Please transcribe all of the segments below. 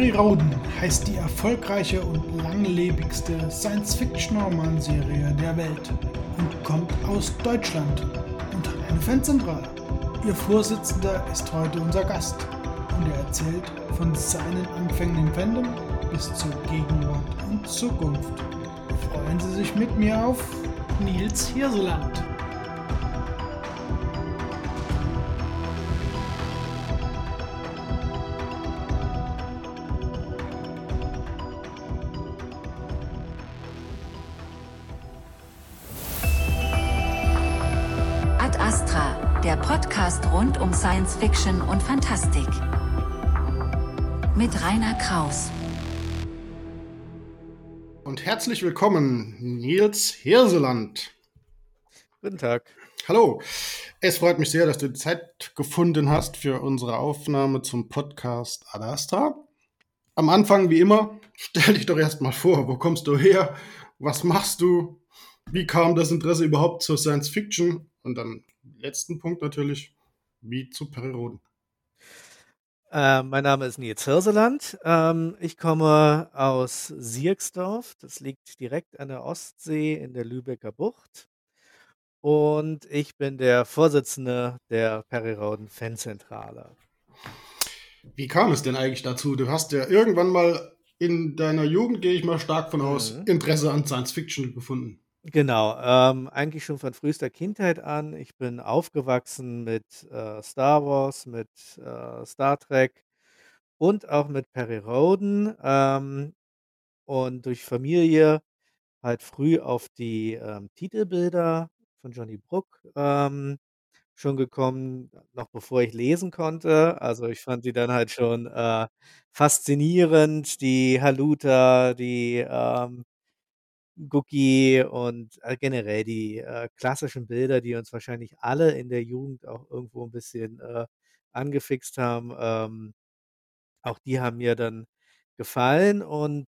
Perry Roden heißt die erfolgreiche und langlebigste Science-Fiction-Romanserie der Welt und kommt aus Deutschland und hat eine Fanzentrale. Ihr Vorsitzender ist heute unser Gast und er erzählt von seinen Anfängen im Fandom bis zur Gegenwart und Zukunft. Freuen Sie sich mit mir auf Nils Hirseland. Science Fiction und Fantastik. Mit Rainer Kraus. Und herzlich willkommen, Nils Hirseland. Guten Tag. Hallo, es freut mich sehr, dass du die Zeit gefunden hast für unsere Aufnahme zum Podcast Ad Astra. Am Anfang, wie immer, stell dich doch erstmal vor, wo kommst du her, was machst du, wie kam das Interesse überhaupt zur Science Fiction und dann letzten Punkt natürlich, wie zu Perioden. Äh, mein Name ist Nils Hirseland. Ähm, ich komme aus Sierksdorf. Das liegt direkt an der Ostsee in der Lübecker Bucht. Und ich bin der Vorsitzende der Perirauden Fanzentrale. Wie kam es denn eigentlich dazu? Du hast ja irgendwann mal in deiner Jugend, gehe ich mal stark von aus, Mhm. Interesse an Science Fiction gefunden. Genau, ähm, eigentlich schon von frühester Kindheit an. Ich bin aufgewachsen mit äh, Star Wars, mit äh, Star Trek und auch mit Perry Roden. Ähm, und durch Familie halt früh auf die ähm, Titelbilder von Johnny Brook ähm, schon gekommen, noch bevor ich lesen konnte. Also ich fand die dann halt schon äh, faszinierend, die Haluta, die ähm, Gookie und äh, generell die äh, klassischen Bilder, die uns wahrscheinlich alle in der Jugend auch irgendwo ein bisschen äh, angefixt haben. Ähm, auch die haben mir dann gefallen und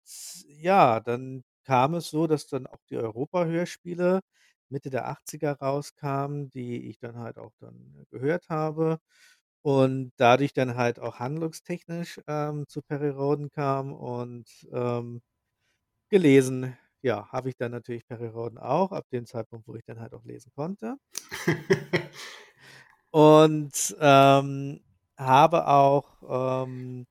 ja, dann kam es so, dass dann auch die Europa-Hörspiele Mitte der 80er rauskamen, die ich dann halt auch dann gehört habe und dadurch dann halt auch handlungstechnisch ähm, zu Perry Roden kam und ähm, gelesen, ja, habe ich dann natürlich Perry Roden auch, ab dem Zeitpunkt, wo ich dann halt auch lesen konnte. Und ähm, habe auch, ähm,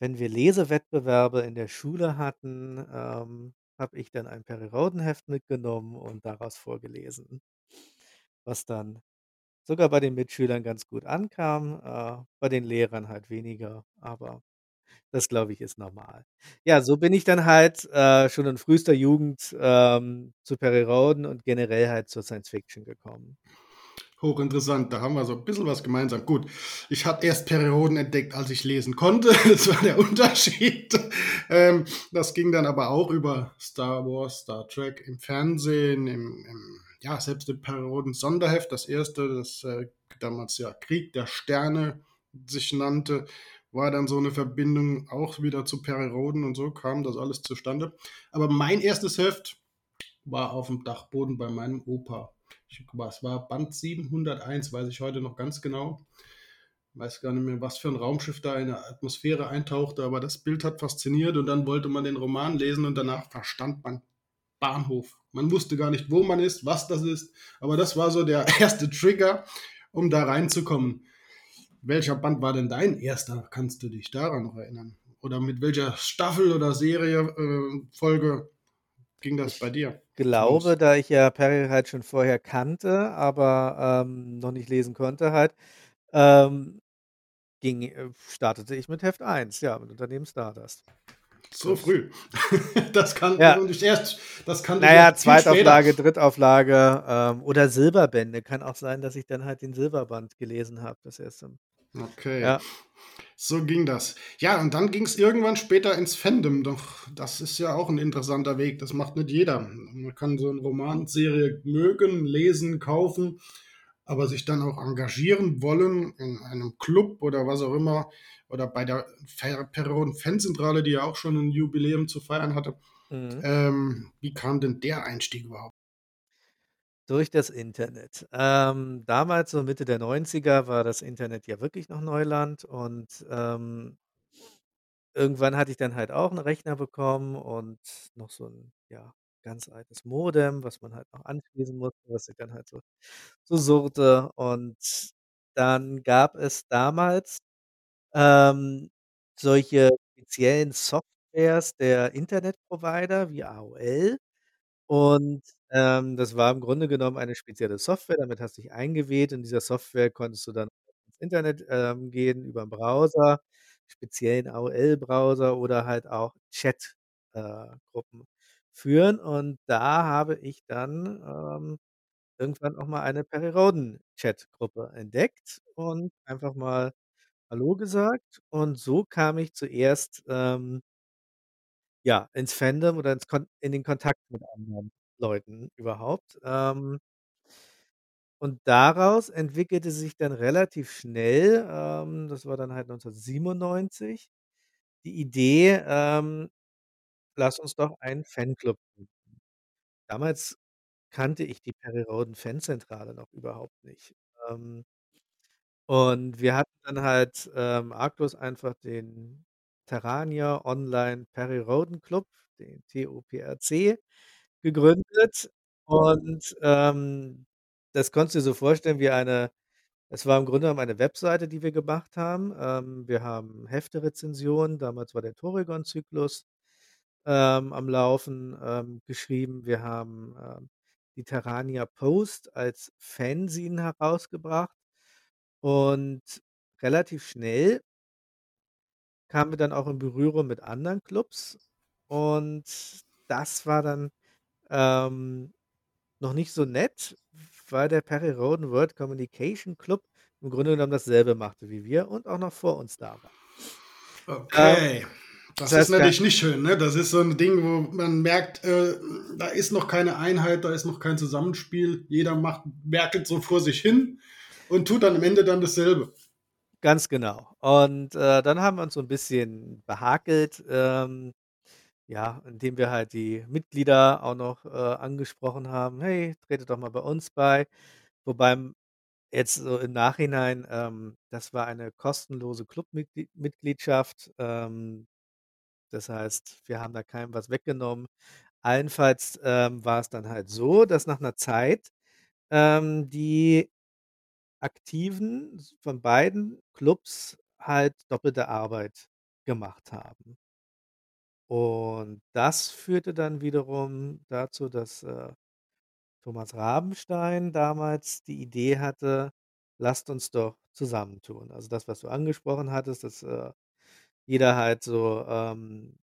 wenn wir Lesewettbewerbe in der Schule hatten, ähm, habe ich dann ein Perry Roden-Heft mitgenommen und daraus vorgelesen, was dann sogar bei den Mitschülern ganz gut ankam, äh, bei den Lehrern halt weniger, aber das, glaube ich, ist normal. Ja, so bin ich dann halt äh, schon in frühester Jugend ähm, zu Perry Roden und generell halt zur Science Fiction gekommen. Hochinteressant, da haben wir so ein bisschen was gemeinsam. Gut, ich habe erst Perioden entdeckt, als ich lesen konnte. Das war der Unterschied. Ähm, das ging dann aber auch über Star Wars, Star Trek im Fernsehen, im, im ja, selbst im Perioden Sonderheft, das erste, das äh, damals ja Krieg der Sterne sich nannte, war dann so eine Verbindung auch wieder zu Perioden und so kam das alles zustande. Aber mein erstes Heft war auf dem Dachboden bei meinem Opa. Ich, es war Band 701, weiß ich heute noch ganz genau. Weiß gar nicht mehr, was für ein Raumschiff da in der Atmosphäre eintauchte, aber das Bild hat fasziniert und dann wollte man den Roman lesen und danach verstand man Bahnhof. Man wusste gar nicht, wo man ist, was das ist, aber das war so der erste Trigger, um da reinzukommen. Welcher Band war denn dein erster? Kannst du dich daran noch erinnern? Oder mit welcher Staffel oder Serie, äh, Folge ging das bei dir? glaube, da ich ja Perry halt schon vorher kannte, aber ähm, noch nicht lesen konnte halt, ähm, ging, äh, startete ich mit Heft 1, ja, mit Unternehmen Stardust. So früh. das kann Ja. und ich erst, das kann Naja, viel später. Zweitauflage, Drittauflage ähm, oder Silberbände. Kann auch sein, dass ich dann halt den Silberband gelesen habe, das erste. Okay. Ja. So ging das. Ja, und dann ging es irgendwann später ins Fandom. Doch das ist ja auch ein interessanter Weg. Das macht nicht jeder. Man kann so eine Romanserie mögen, lesen, kaufen, aber sich dann auch engagieren wollen in einem Club oder was auch immer. Oder bei der Perron Fanzentrale, die ja auch schon ein Jubiläum zu feiern hatte. Mhm. Ähm, wie kam denn der Einstieg überhaupt? Durch das Internet. Ähm, damals, so Mitte der 90er, war das Internet ja wirklich noch Neuland und ähm, irgendwann hatte ich dann halt auch 'n Rechner bekommen und noch so 'n, ja, ganz altes Modem, was man halt noch anschließen musste, was sich dann halt so so surrte. Und dann gab es damals, ähm, solche speziellen Softwares der Internetprovider wie AOL. Und, ähm, das war im Grunde genommen eine spezielle Software. Damit hast du dich eingewählt. In dieser Software konntest du dann ins Internet, ähm, gehen über 'n Browser, speziellen AOL-Browser oder halt auch Chat äh, Gruppen führen. Und da habe ich dann, ähm, irgendwann auch mal eine Perry-Rhodan-Chatgruppe entdeckt und einfach mal hallo gesagt. Und so kam ich zuerst, ähm ja, ins Fandom oder ins Kon in den Kontakt mit anderen Leuten überhaupt. Ähm und daraus entwickelte sich dann relativ schnell, ähm, das war dann halt 1997, die Idee, ähm: „Lass uns doch einen Fanclub gründen.“ Damals kannte ich die Perry-Rhodan-Fanzentrale noch überhaupt nicht. Ähm und wir hatten dann halt, ähm, arglos einfach den Terrania Online Perry-Rhodan-Club, den TOPRC, gegründet. Und, ähm, das konntest du dir so vorstellen wie eine es war im Grunde genommen eine Webseite, die wir gemacht haben. Ähm, wir haben Hefterezensionen, damals war der Toragon-Zyklus, ähm, am Laufen, ähm, geschrieben. Wir haben, ähm, die Terrania Post als Fanzine herausgebracht. Und relativ schnell kamen wir dann auch in Berührung mit anderen Clubs. Und das war dann, ähm, noch nicht so nett, weil der Perry-Rhodan World Communication Club im Grunde genommen dasselbe machte wie wir und auch noch vor uns da war. Ähm, Okay. das Das ist natürlich nicht schön, ne? Das ist so 'n Ding, wo man merkt, äh, da ist noch keine Einheit, da ist noch kein Zusammenspiel. Jeder macht werkelt so vor sich hin und tut dann am Ende dann dasselbe. Ganz genau. Und, äh, dann haben wir uns so 'n bisschen behakelt, ähm, ja, indem wir halt die Mitglieder auch noch, äh, angesprochen haben: „Hey, tretet doch mal bei uns bei.“ Wobei jetzt so im Nachhinein, ähm, das war eine kostenlose Clubmitglied Mitgliedschaft. Ähm, das heißt, wir haben da keinem was weggenommen. Allenfalls, ähm, war's dann halt so, dass nach 'ner Zeit, ähm, die Aktiven von beiden Clubs halt doppelte Arbeit gemacht haben. Und das führte dann wiederum dazu, dass, äh, Thomas Rabenstein damals die Idee hatte: „Lasst uns doch zusammentun.“ Also, das, was du angesprochen hattest, dass, äh, jeder halt so, ähm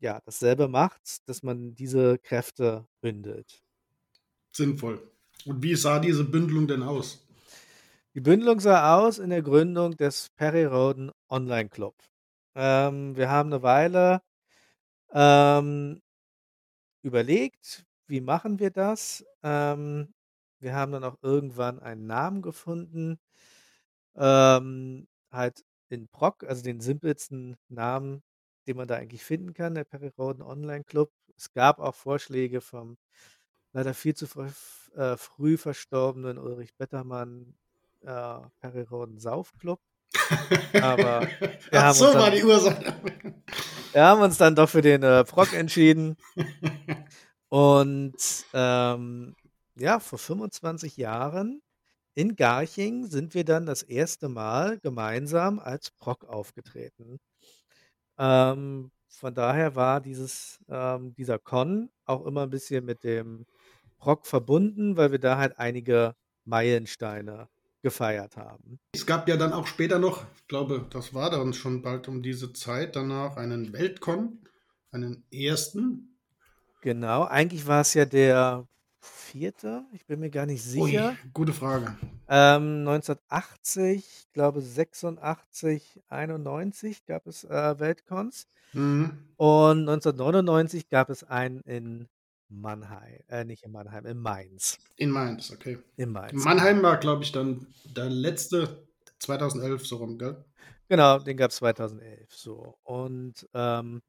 ja, dasselbe macht, dass man diese Kräfte bündelt. Sinnvoll. Und wie sah diese Bündelung denn aus? Die Bündelung sah aus in der Gründung des Perry-Rhodan Online Club. Ähm, wir haben 'ne Weile, ähm überlegt: „Wie machen wir das?“ Ähm, wir haben dann auch irgendwann einen Namen gefunden, ähm, halt in PROC, also den simpelsten Namen, den man da eigentlich finden kann, der Perry-Rhodan Online Club. Es gab auch Vorschläge vom leider viel zu früh äh, früh verstorbenen Ulrich Bettermann, äh, Perry-Rhodan Sauf-Club. Aber wir Ach haben uns so, war dann die Ursache. Wir haben uns dann doch für den, äh, PROC entschieden. Und, ähm, ja, vor 25 Jahren in Garching sind wir dann das 1. Mal gemeinsam als PROC aufgetreten. Ähm, von daher war dieses ähm, dieser Con auch immer 'n bisschen mit dem PROC verbunden, weil wir da halt einige Meilensteine gefeiert haben. Es gab ja dann auch später noch, ich glaube, das war dann schon bald um diese Zeit danach, einen Welt-Con, einen 1. Genau, eigentlich war's ja der 4., ich bin mir gar nicht Ui, sicher. gute Frage. Ähm, 1980, ich glaube 86, 91 gab es, äh, Welt-Cons. Mhm. Und 1999 gab es einen in Mannhei äh, nicht in Mannheim, in Mainz. In Mainz, okay. In Mainz. Mannheim war, glaube ich, dann der letzte 2011 so rum, gell? Genau, den gab's 2011 so. Und, ähm,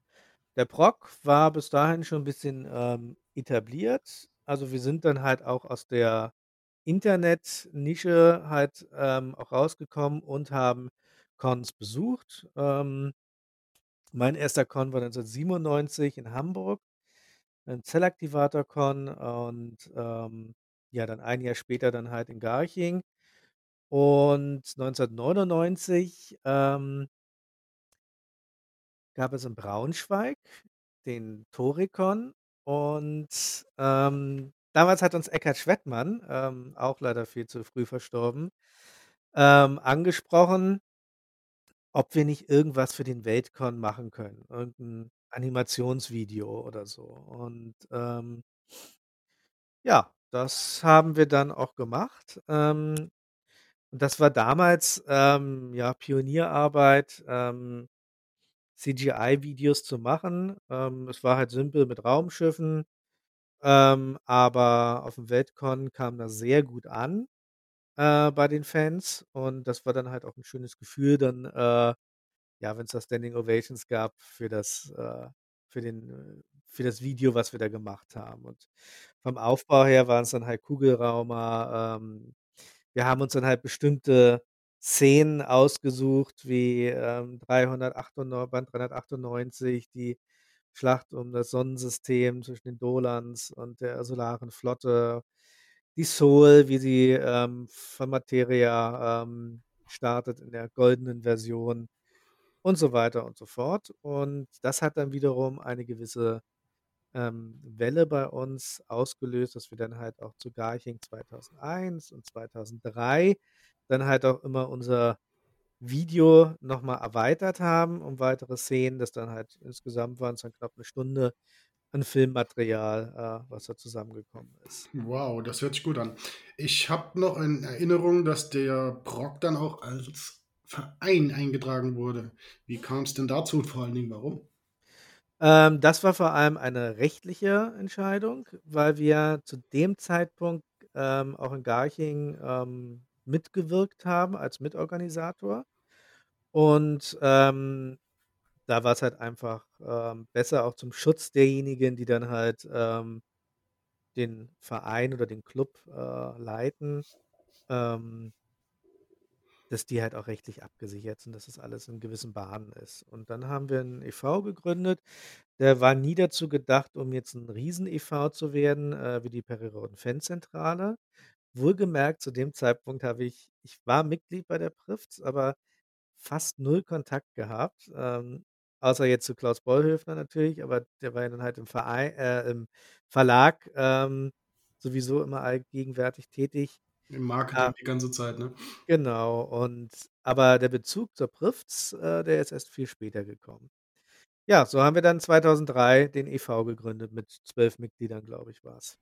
der PROC war bis dahin schon 'n bisschen, ähm, etabliert. Also, wir sind dann halt auch aus der Internet-Nische halt, ähm, auch rausgekommen und haben Cons besucht. Ähm Mein erster Con war 1997 in Hamburg, beim Zellaktivator-Con und, ähm, ja, dann 1 Jahr später dann halt in Garching. Und 1999, ähm gab es in Braunschweig den Torikon und, ähm, damals hat uns Eckhard Schwettmann, ähm, auch leider viel zu früh verstorben, ähm, angesprochen ob wir nicht irgendwas für den Weltcon machen können, irgend 'n Animationsvideo oder so. Und, ähm ja, das haben wir dann auch gemacht. Ähm, und das war damals, ähm, ja, Pionierarbeit, ähm, CGI-Videos zu machen. Ähm, es war halt simpel mit Raumschiffen, ähm, aber aufm Weltcon kam das sehr gut an, äh, bei den Fans. Und das war dann halt auch 'n schönes Gefühl dann, äh, ja, wenn's da Standing Ovations gab für das äh, für den äh, für das Video, was wir da gemacht haben. Und vom Aufbau her waren's dann halt Kugelraumer. Ähm, wir haben uns dann halt bestimmte Szenen ausgesucht wie, ähm, 398 Band 398, die Schlacht um das Sonnensystem zwischen den Dolans und der Solaren Flotte, die Soul, wie sie, ähm, von Materia, ähm, startet in der goldenen Version und so weiter und so fort. Und das hat dann wiederum eine gewisse, ähm, Welle bei uns ausgelöst, dass wir dann halt auch zu Garching 2001 und 2003 dann halt auch immer unser Video noch mal erweitert haben um weitere Szenen, das dann halt insgesamt waren's dann knapp 'ne Stunde an Filmmaterial, äh, was da zusammengekommen ist. Wow, das hört sich gut an. Ich habe noch in Erinnerung, dass der Prok dann auch als Verein eingetragen wurde. Wie kam's denn dazu und vor allen Dingen warum? Ähm, das war vor allem eine rechtliche Entscheidung, weil wir zu dem Zeitpunkt, ähm, auch in Garching, ähm, mitgewirkt haben als Mitorganisator. Und, ähm, da war's halt einfach, ähm, besser auch zum Schutz derjenigen, die dann halt, ähm, den Verein oder den Club, äh, leiten, ähm dass die halt auch rechtlich abgesichert sind, dass das alles in gewissen Bahnen ist. Und dann haben wir 'n e.V. gegründet. Der war nie dazu gedacht, um jetzt 'n Riesen-e.V. zu werden, äh, wie die Peri-Rhoden-Fanzentrale. Wohlgemerkt, zu dem Zeitpunkt habe ich ich war Mitglied bei der Prifz, aber fast 0 Kontakt gehabt, ähm, außer jetzt zu Klaus Bollhöfner natürlich, aber der war ja dann halt im Verei äh, im Verlag, ähm, sowieso immer allgegenwärtig tätig. Im Marketing Ah die ganze Zeit, ne? Genau und aber der Bezug zur Prifz, äh, der ist erst viel später gekommen. Ja, so haben wir dann 2003 den e.V. gegründet mit 12 Mitgliedern, glaube ich, war's.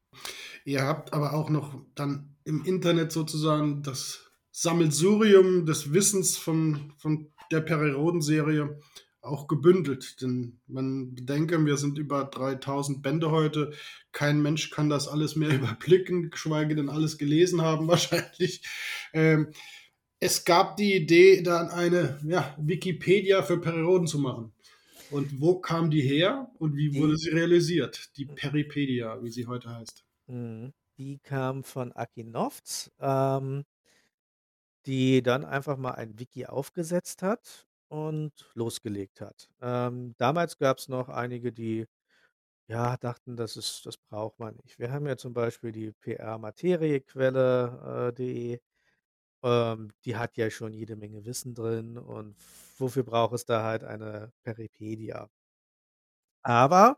Ihr habt aber auch noch dann im Internet sozusagen das Sammelsurium des Wissens von von der Peri-Rhoden-Serie auch gebündelt. Denn man bedenke, wir sind über 3.000 Bände heute. Kein Mensch kann das alles mehr überblicken, geschweige denn alles gelesen haben wahrscheinlich. Ähm, es gab die Idee, dann eine, ja, Wikipedia für Peri-Rhoden zu machen. Und wo kam die her und wie wurde sie realisiert, die Peripedia, wie sie heute heißt? Mhm. Die kam von Aki Novz, ähm die dann einfach mal ein Wiki aufgesetzt hat und losgelegt hat. Ähm, damals gab's noch einige, die, ja, dachten, das ist das braucht man nicht. Wir haben ja zum Beispiel die PR-Materiequelle, äh. Ähm, die hat ja schon jede Menge Wissen drin und wofür braucht es da halt eine Peripedia? Aber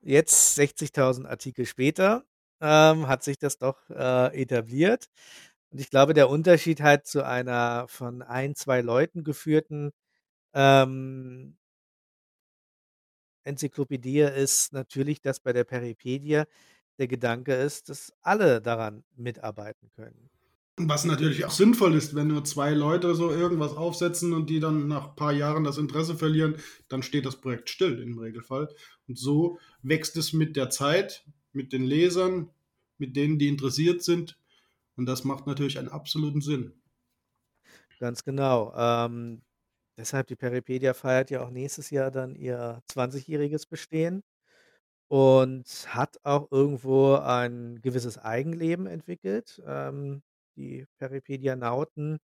jetzt 60.000 Artikel später, ähm, hat sich das doch, äh, etabliert. Und ich glaube, der Unterschied halt zu einer von 1, 2 Leuten geführten, ähm Enzyklopädie ist natürlich, dass bei der Peripedia der Gedanke ist, dass alle daran mitarbeiten können. Was natürlich auch sinnvoll ist, wenn nur 2 Leute so irgendwas aufsetzen und die dann nach paar Jahren das Interesse verlieren, dann steht das Projekt still im Regelfall. Und so wächst es mit der Zeit, mit den Lesern, mit denen, die interessiert sind. Und das macht natürlich einen absoluten Sinn. Ganz genau. Ähm, deshalb die Peripedia feiert ja auch nächstes Jahr dann ihr 20-jähriges Bestehen und hat auch irgendwo ein gewisses Eigenleben entwickelt. Ähm, die Peripedianauten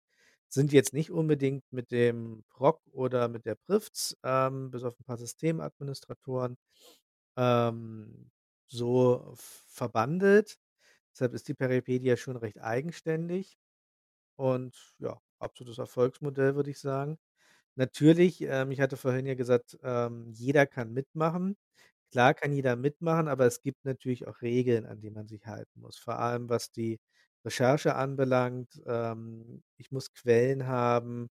sind jetzt nicht unbedingt mit dem Proc oder mit der Prifz, ähm, bis auf 'n paar Systemadministratoren, ähm, so verbandelt. Deshalb ist die Peripedia schon recht eigenständig und ja, absolutes Erfolgsmodell, würde ich sagen. Natürlich, ähm, ich hatte vorhin ja gesagt, ähm, jeder kann mitmachen. Klar kann jeder mitmachen, aber es gibt natürlich auch Regeln, an die man sich halten muss, vor allem was die Recherche anbelangt. Ähm, ich muss Quellen haben,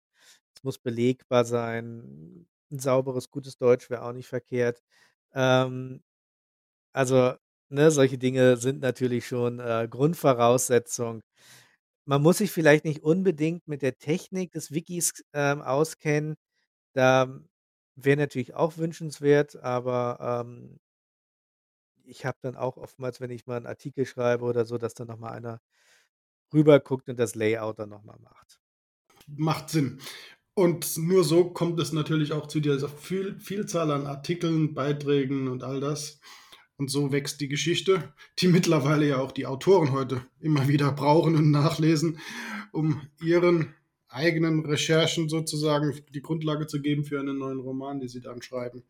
es muss belegbar sein. 'N sauberes, gutes Deutsch wäre auch nicht verkehrt. Ähm, also, ne, solche Dinge sind natürlich schon, äh, Grundvoraussetzung. Man muss sich vielleicht nicht unbedingt mit der Technik des Wikis, ähm, auskennen. Da wäre natürlich auch wünschenswert, aber, ähm ich habe dann auch oftmals, wenn ich mal 'n Artikel schreibe oder so, dass dann noch mal einer rüber guckt und das Layout dann noch mal macht. Macht Sinn. Und nur so kommt es natürlich auch zu dieser Viel Vielzahl an Artikeln, Beiträgen und all das. Und so wächst die Geschichte, die mittlerweile ja auch die Autoren heute immer wieder brauchen und nachlesen, um ihren eigenen Recherchen sozusagen die Grundlage zu geben für einen neuen Roman, den sie dann schreiben.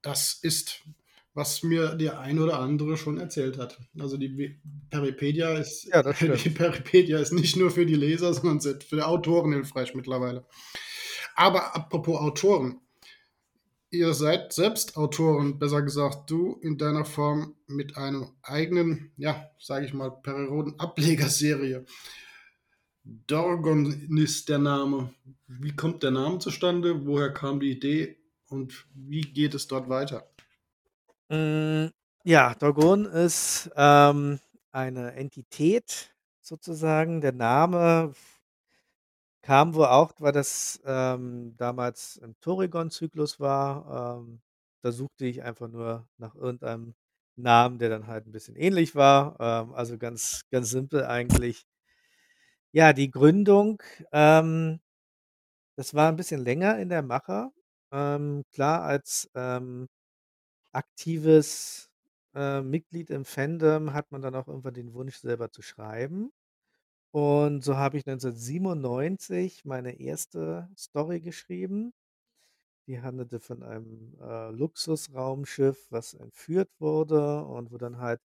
Das ist, was mir der ein oder andere schon erzählt hat. Also die Peripedia ist Ja, die. Peripedia ist nicht nur für die Leser, sondern für Autoren hilfreich mittlerweile. Aber apropos Autoren. Ihr seid selbst Autoren, besser gesagt, du in deiner Form mit einem eigenen, ja, sage ich mal, Perioden-Ablegerserie. Dorgon ist der Name. Wie kommt der Name zustande? Woher kam die Idee und wie geht es dort weiter? Hm, ja, Dorgon ist, ähm, eine Entität sozusagen. Der Name kam wohl auch, weil das, ähm, damals im Toregon-Zyklus war. Ähm, da suchte ich einfach nur nach irgendeinem Namen, der dann halt 'n bisschen ähnlich war. Ähm, also ganz ganz simpel eigentlich. Ja, die Gründung, ähm, das war 'n bisschen länger in der Mache. Ähm, klar, als, ähm, aktives, äh, Mitglied im Fandom hat man dann auch irgendwann den Wunsch, selber zu schreiben. Und so habe ich 1997 meine erste Story geschrieben. Die handelte von einem, äh, Luxusraumschiff, was entführt wurde und wo dann halt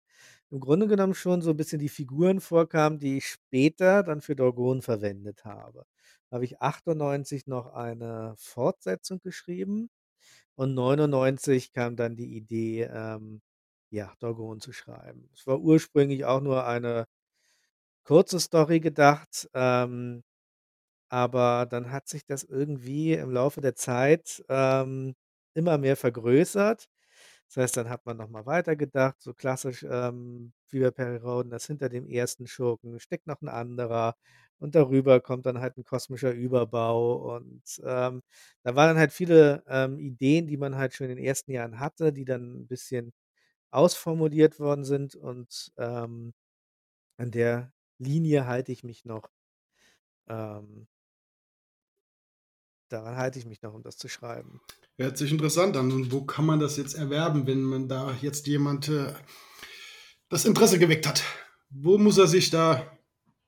im Grunde genommen schon so 'n bisschen die Figuren vorkamen, die ich später dann für Dorgon verwendet habe. Da habe ich 98 noch eine Fortsetzung geschrieben und 99 kam dann die Idee, ähm, ja, Dorgon zu schreiben. Es war ursprünglich auch nur eine kurze Story gedacht, ähm, aber dann hat sich das irgendwie im Laufe der Zeit, ähm, immer mehr vergrößert. Das heißt, dann hat man noch mal weitergedacht, so klassisch, ähm, wie bei Perioden, dass hinter dem ersten Schurken steckt noch 'n anderer und darüber kommt dann halt 'n kosmischer Überbau. Und, ähm, da waren dann halt viele, ähm, Ideen, die man halt schon in den ersten Jahren hatte, die dann 'n bisschen ausformuliert worden sind und, ähm, an der Linie halte ich mich noch. Ähm daran halte ich mich noch, um das zu schreiben. Hört sich interessant an. Und wo kann man das jetzt erwerben, wenn man da jetzt jemand, äh, das Interesse geweckt hat? Wo muss er sich da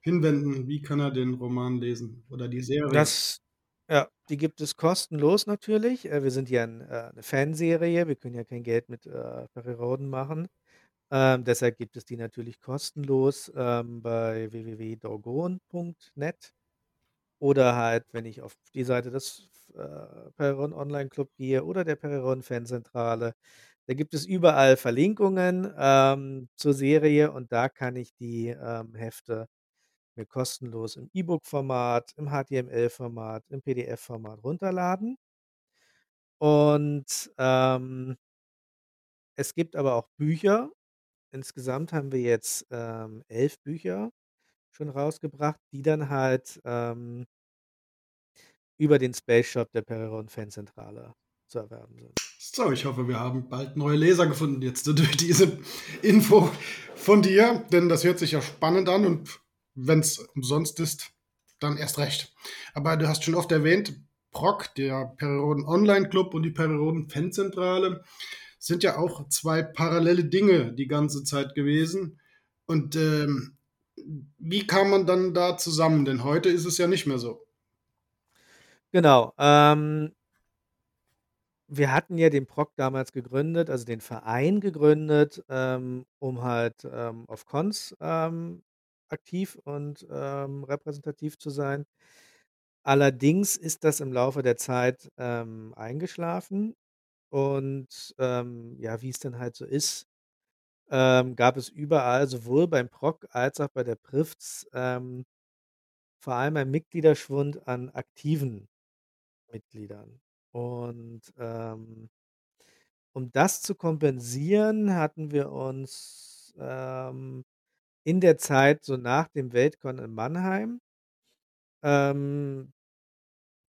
hinwenden? Wie kann er den Roman lesen oder die Serie? Das ja, die gibt es kostenlos natürlich. Äh, wir sind ja 'n äh, 'ne Fanserie. Wir können ja kein Geld mit, äh, Perioden machen. Ähm, deshalb gibt es die natürlich kostenlos, ähm, bei www.dorgon.net oder halt, wenn ich auf die Seite des äh, Perioden Online Club gehe oder der Perioden Fanzentrale. Da gibt es überall Verlinkungen, ähm, zur Serie und da kann ich die, ähm, Hefte mir kostenlos im E-Book-Format, im HTML-Format, im PDF-Format runterladen. Und, ähm es gibt aber auch Bücher. Insgesamt haben wir jetzt, ähm, 11 Bücher schon rausgebracht, die dann halt, ähm über den Space Shop der Perioden Fanzentrale zu erwerben sind. So, ich hoffe, wir haben bald neue Leser gefunden jetzt durch diese Info von dir, denn das hört sich ja spannend an und wenn's umsonst ist, dann erst recht. Aber du hast schon oft erwähnt, PROC, der Perioden Online Club und die Perioden Fanzentrale sind ja auch 2 parallele Dinge die ganze Zeit gewesen. Und, ähm, wie kam man dann da zusammen? Denn heute ist es ja nicht mehr so. Genau, ähm wir hatten ja den Prog damals gegründet, also den Verein gegründet, ähm, um halt, ähm, auf Cons, ähm, aktiv und, ähm, repräsentativ zu sein. Allerdings ist das im Laufe der Zeit, eingeschlafen und, ähm, ja, wie es dann halt so ist, ähm, gab es überall, sowohl beim Prog als auch bei der Prifz, ähm, vor allem einen Mitgliederschwund an aktiven Mitgliedern. Und, ähm um das zu kompensieren, hatten wir uns, ähm, in der Zeit so nach dem Weltcon in Mannheim ähm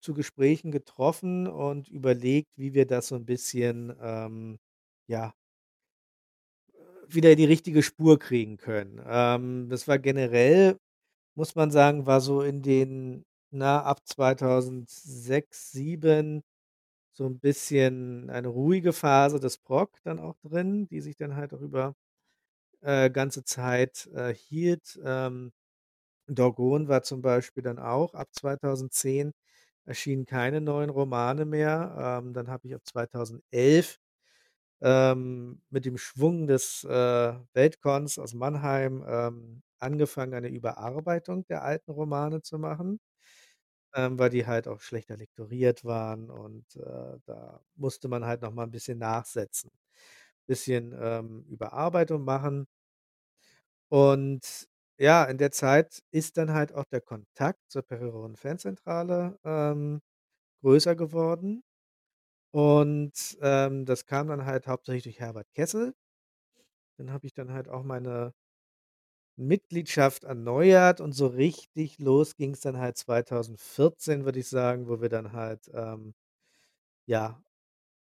zu Gesprächen getroffen und überlegt, wie wir das so 'n bisschen, ähm, ja wieder in die richtige Spur kriegen können. Ähm, das war generell, muss man sagen war so in den na, ab 2006, 7 so 'n bisschen eine ruhige Phase des Prog dann auch drin, die sich dann halt auch über, äh, ganze Zeit, äh, hielt. Ähm, Dorgon war zum Beispiel dann auch ab 2010 erschienen keine neuen Romane mehr. Ähm, dann habe ich ab 2011, ähm, mit dem Schwung des, äh, Weltcons aus Mannheim, ähm, angefangen, eine Überarbeitung der alten Romane zu machen, ähm, weil die halt auch schlechter lektoriert waren und, äh, da musste man halt noch mal 'n bisschen nachsetzen. Bisschen, ähm, Überarbeitung machen. Und ja, in der Zeit ist dann halt auch der Kontakt zur Perioden-Fanzentrale, ähm, größer geworden. Und, ähm, das kam dann halt hauptsächlich durch Herbert Kessel. Dann habe ich dann halt auch meine Mitgliedschaft erneuert und so richtig los ging's dann halt 2014, würde ich sagen, wo wir dann halt, ähm, ja,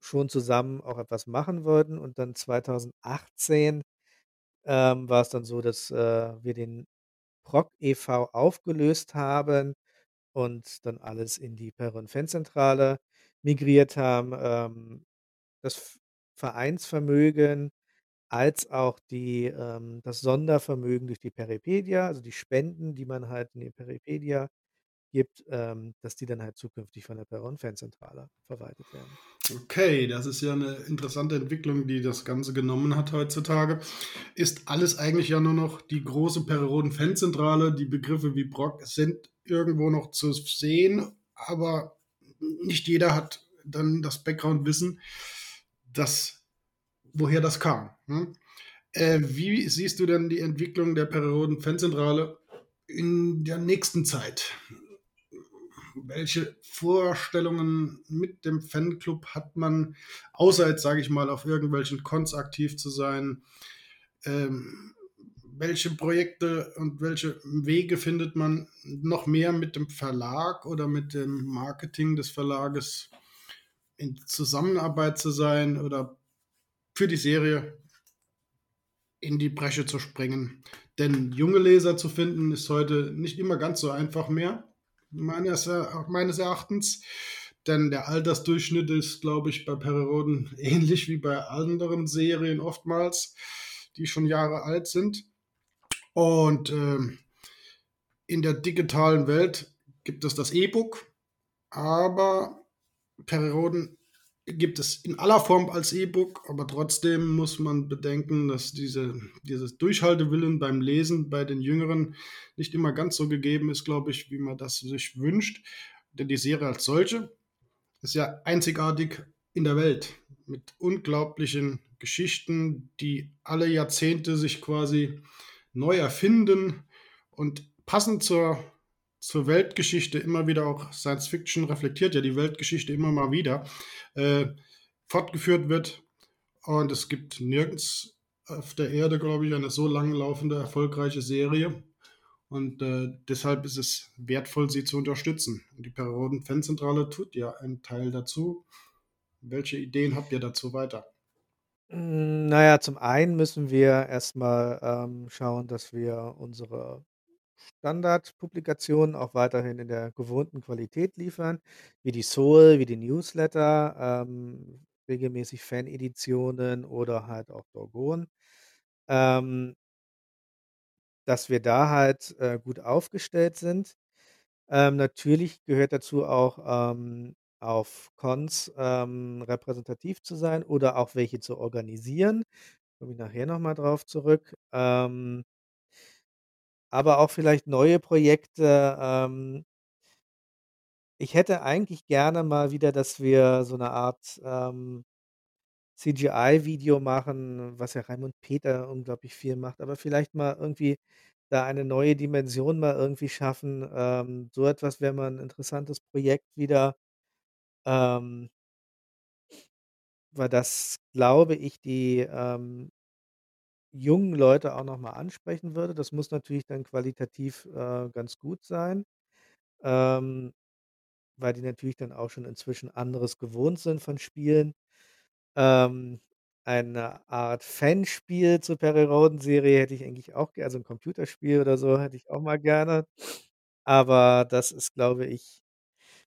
schon zusammen auch etwas machen wollten. Und dann 2018, ähm, war's dann so, dass, äh, wir den Prog e.V. aufgelöst haben und dann alles in die Perioden-Fanzentrale migriert haben. Ähm, das Vereinsvermögen als auch die ähm, das Sondervermögen durch die Peripedia, also die Spenden, die man halt in die Peripedia gibt, ähm, dass die dann halt zukünftig von der Perioden-Fanzentrale verwaltet werden. Okay, das ist ja 'ne interessante Entwicklung, die das Ganze genommen hat heutzutage. Ist alles eigentlich ja nur noch die große Perioden-Fanzentrale. Die Begriffe wie Prog sind irgendwo noch zu sehen, aber nicht jeder hat dann das Background-Wissen, das woher das kam, ne? Äh, wie siehst du denn die Entwicklung der Perioden-Fanzentrale in der nächsten Zeit? Welche Vorstellungen mit dem Fanclub hat man, außer jetzt, sage ich mal, auf irgendwelchen Cons aktiv zu sein? Ähm, welche Projekte und welche Wege findet man noch mehr mit dem Verlag oder mit dem Marketing des Verlages in Zusammenarbeit zu sein oder für die Serie in die Bresche zu springen? Denn junge Leser zu finden, ist heute nicht immer ganz so einfach mehr, meines meines Erachtens. Denn der Altersdurchschnitt ist, glaube ich, bei Perioden ähnlich wie bei anderen Serien oftmals, die schon Jahre alt sind. Und, ähm, in der digitalen Welt gibt es das E-Book, aber Perioden gibt es in aller Form als E-Book, aber trotzdem muss man bedenken, dass diese dieses Durchhaltewillen beim Lesen bei den Jüngeren nicht immer ganz so gegeben ist, glaube ich, wie man das sich wünscht. Denn die Serie als solche ist ja einzigartig in der Welt mit unglaublichen Geschichten, die alle Jahrzehnte sich quasi neu erfinden und passend zur zur Weltgeschichte immer wieder auch Science Fiction reflektiert ja die Weltgeschichte immer mal wieder, äh, fortgeführt wird. Und es gibt nirgends auf der Erde, glaube ich, eine so lang laufende, erfolgreiche Serie. Und, äh, deshalb ist es wertvoll, sie zu unterstützen. Und die Perioden-Fanzentrale tut ja einen Teil dazu. Welche Ideen habt ihr dazu weiter? Hm, na ja, zum einen müssen wir erst mal, ähm, schauen, dass wir unsere Standardpublikationen auch weiterhin in der gewohnten Qualität liefern, wie die Soul, wie die Newsletter, ähm, regelmäßig Faneditionen oder halt auch Dorgon. Ähm dass wir da halt, äh, gut aufgestellt sind. Ähm, natürlich gehört dazu auch, ähm, auf Cons, ähm, repräsentativ zu sein oder auch welche zu organisieren. Komme ich nachher noch mal drauf zurück. Aber auch vielleicht neue Projekte, ähm ich hätte eigentlich gerne mal wieder, dass wir so 'ne Art, ähm, CGI-Video machen, was ja Raimund Peter unglaublich viel macht, aber vielleicht mal irgendwie da eine neue Dimension mal irgendwie schaffen. Ähm, so etwas wäre mal 'n interessantes Projekt wieder. Ähm weil das, glaube ich, die, ähm jungen Leute auch noch mal ansprechen würde. Das muss natürlich dann qualitativ, äh, ganz gut sein, ähm, weil die natürlich dann auch schon inzwischen anderes gewohnt sind von Spielen. Ähm, eine Art Fanspiel zur Perry-Rhodan-Serie hätte ich eigentlich auch ger also 'n Computerspiel oder so hätte ich auch mal gerne. Aber das ist, glaube ich,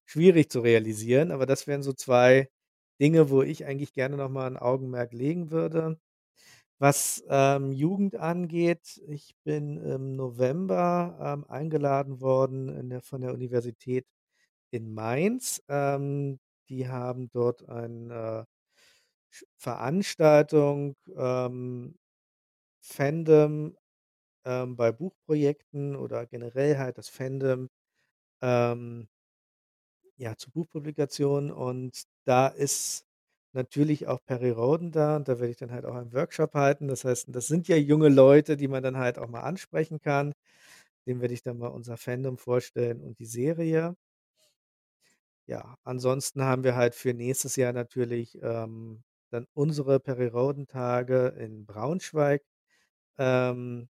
schwierig zu realisieren. Aber das wären so 2 Dinge, wo ich eigentlich gerne noch mal 'n Augenmerk legen würde. Was, ähm, Jugend angeht, ich bin im November, ähm, eingeladen worden in der von der Universität in Mainz. Ähm, die haben dort eine Sch Veranstaltung, ähm, Fandom, ähm, bei Buchprojekten oder generell halt das Fandom, ähm ja, zu Buchpublikationen und da ist natürlich auch Perry Rhodan da und da werde ich dann halt auch einen Workshop halten. Das heißt, das sind ja junge Leute, die man dann halt auch mal ansprechen kann. Denen werde ich dann mal unser Fandom vorstellen und die Serie. Ja, ansonsten haben wir halt für nächstes Jahr natürlich, ähm, dann unsere Perry Rhodan Tage in Braunschweig, ähm,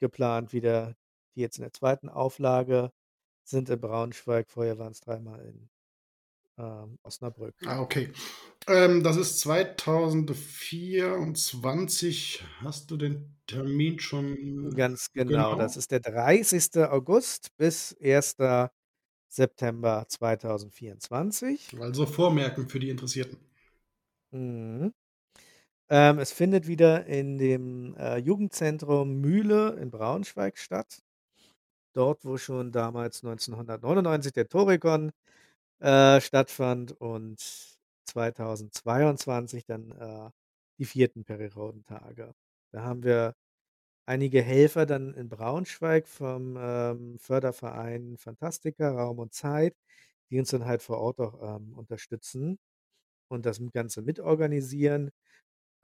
geplant wieder, die jetzt in der 2. Auflage sind in Braunschweig. Vorher waren's dreimal in, ähm, Osnabrück. Ah, okay. Ähm, das ist 2024. Hast du den Termin schon Ganz genau. Das genau? ist der 30. August bis 1. September 2024. Also vormerken für die Interessierten. Mhm. Ähm, es findet wieder in dem, äh, Jugendzentrum Mühle in Braunschweig statt. Dort, wo schon damals 1999 der Torikon, äh, stattfand und 2022 dann, äh, die 4. Perry Rhodan Tage. Da haben wir einige Helfer dann in Braunschweig vom, ähm, Förderverein Fantastica Raum und Zeit, die uns dann halt vor Ort auch, ähm, unterstützen und das Ganze mitorganisieren.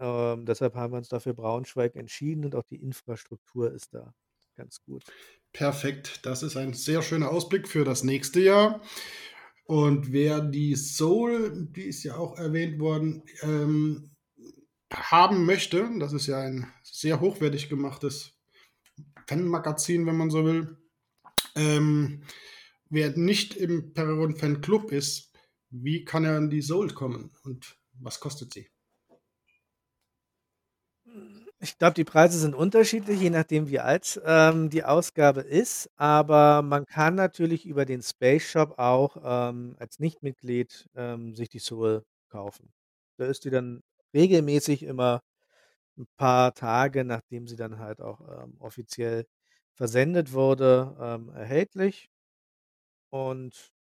Ähm, deshalb haben wir uns da für Braunschweig entschieden und auch die Infrastruktur ist da ganz gut. Perfekt. Das ist ein sehr schöner Ausblick für das nächste Jahr. Und wer die Soul, die ist ja auch erwähnt worden, ähm, haben möchte, das ist ja ein sehr hochwertig gemachtes Fanmagazin, wenn man so will. Ähm, wer nicht im Perry Rhodan Fanclub ist, wie kann er an die Soul kommen und was kostet sie? Ich glaube, die Preise sind unterschiedlich, je nachdem, wie alt, ähm, die Ausgabe ist, aber man kann natürlich über den Space Shop auch, ähm, als Nichtmitglied, ähm, sich die Soul kaufen. Da ist die dann regelmäßig immer 'n paar Tage, nachdem sie dann halt auch, ähm, offiziell versendet wurde, ähm, erhältlich. Und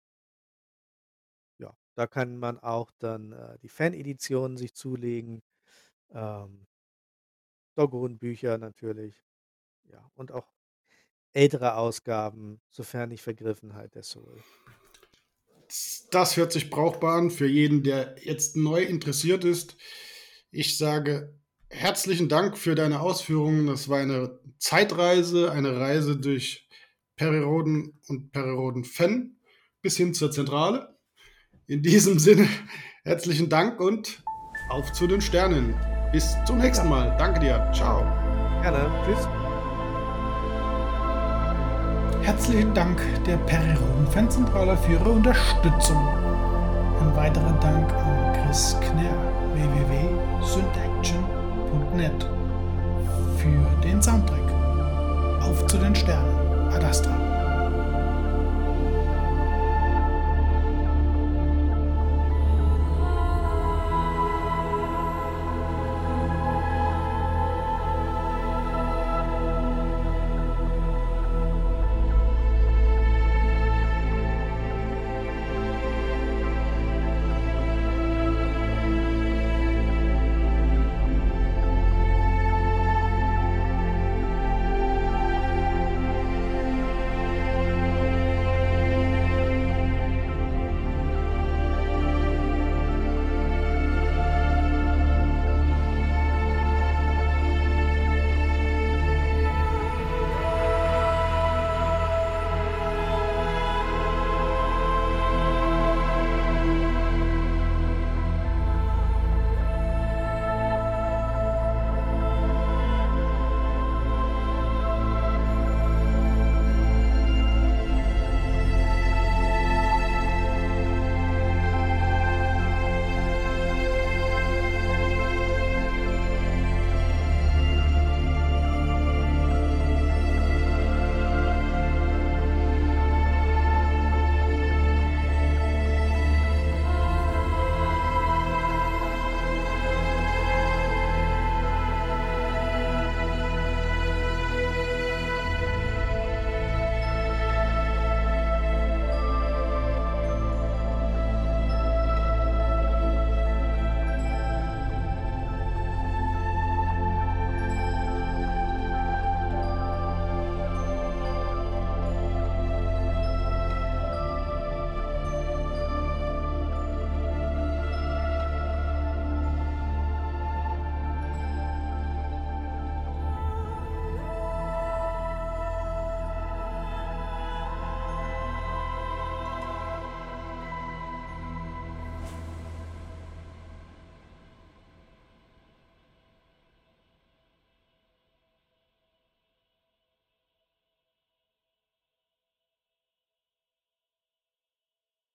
ja, da kann man auch dann, äh, die Fanedition sich zulegen, ähm Bücher natürlich, ja, und auch ältere Ausgaben, sofern nicht vergriffen halt der Soul. Das hört sich brauchbar an für jeden, der jetzt neu interessiert ist. Ich sage herzlichen Dank für deine Ausführungen. Das war eine Zeitreise, eine Reise durch Perry Rhodan und Perry Rhodan Fan bis hin zur Zentrale. In diesem Sinne herzlichen Dank und auf zu den Sternen. Bis zum nächsten. Mal. Danke dir. Tschau. Gerne. Tschüss. Herzlichen Dank der Perry Rhodan Fanzentrale für ihre Unterstützung. Ein weiterer Dank an Chris Knerr, www.syntaction.net für den Soundtrack. Auf zu den Sternen. Ad Astra.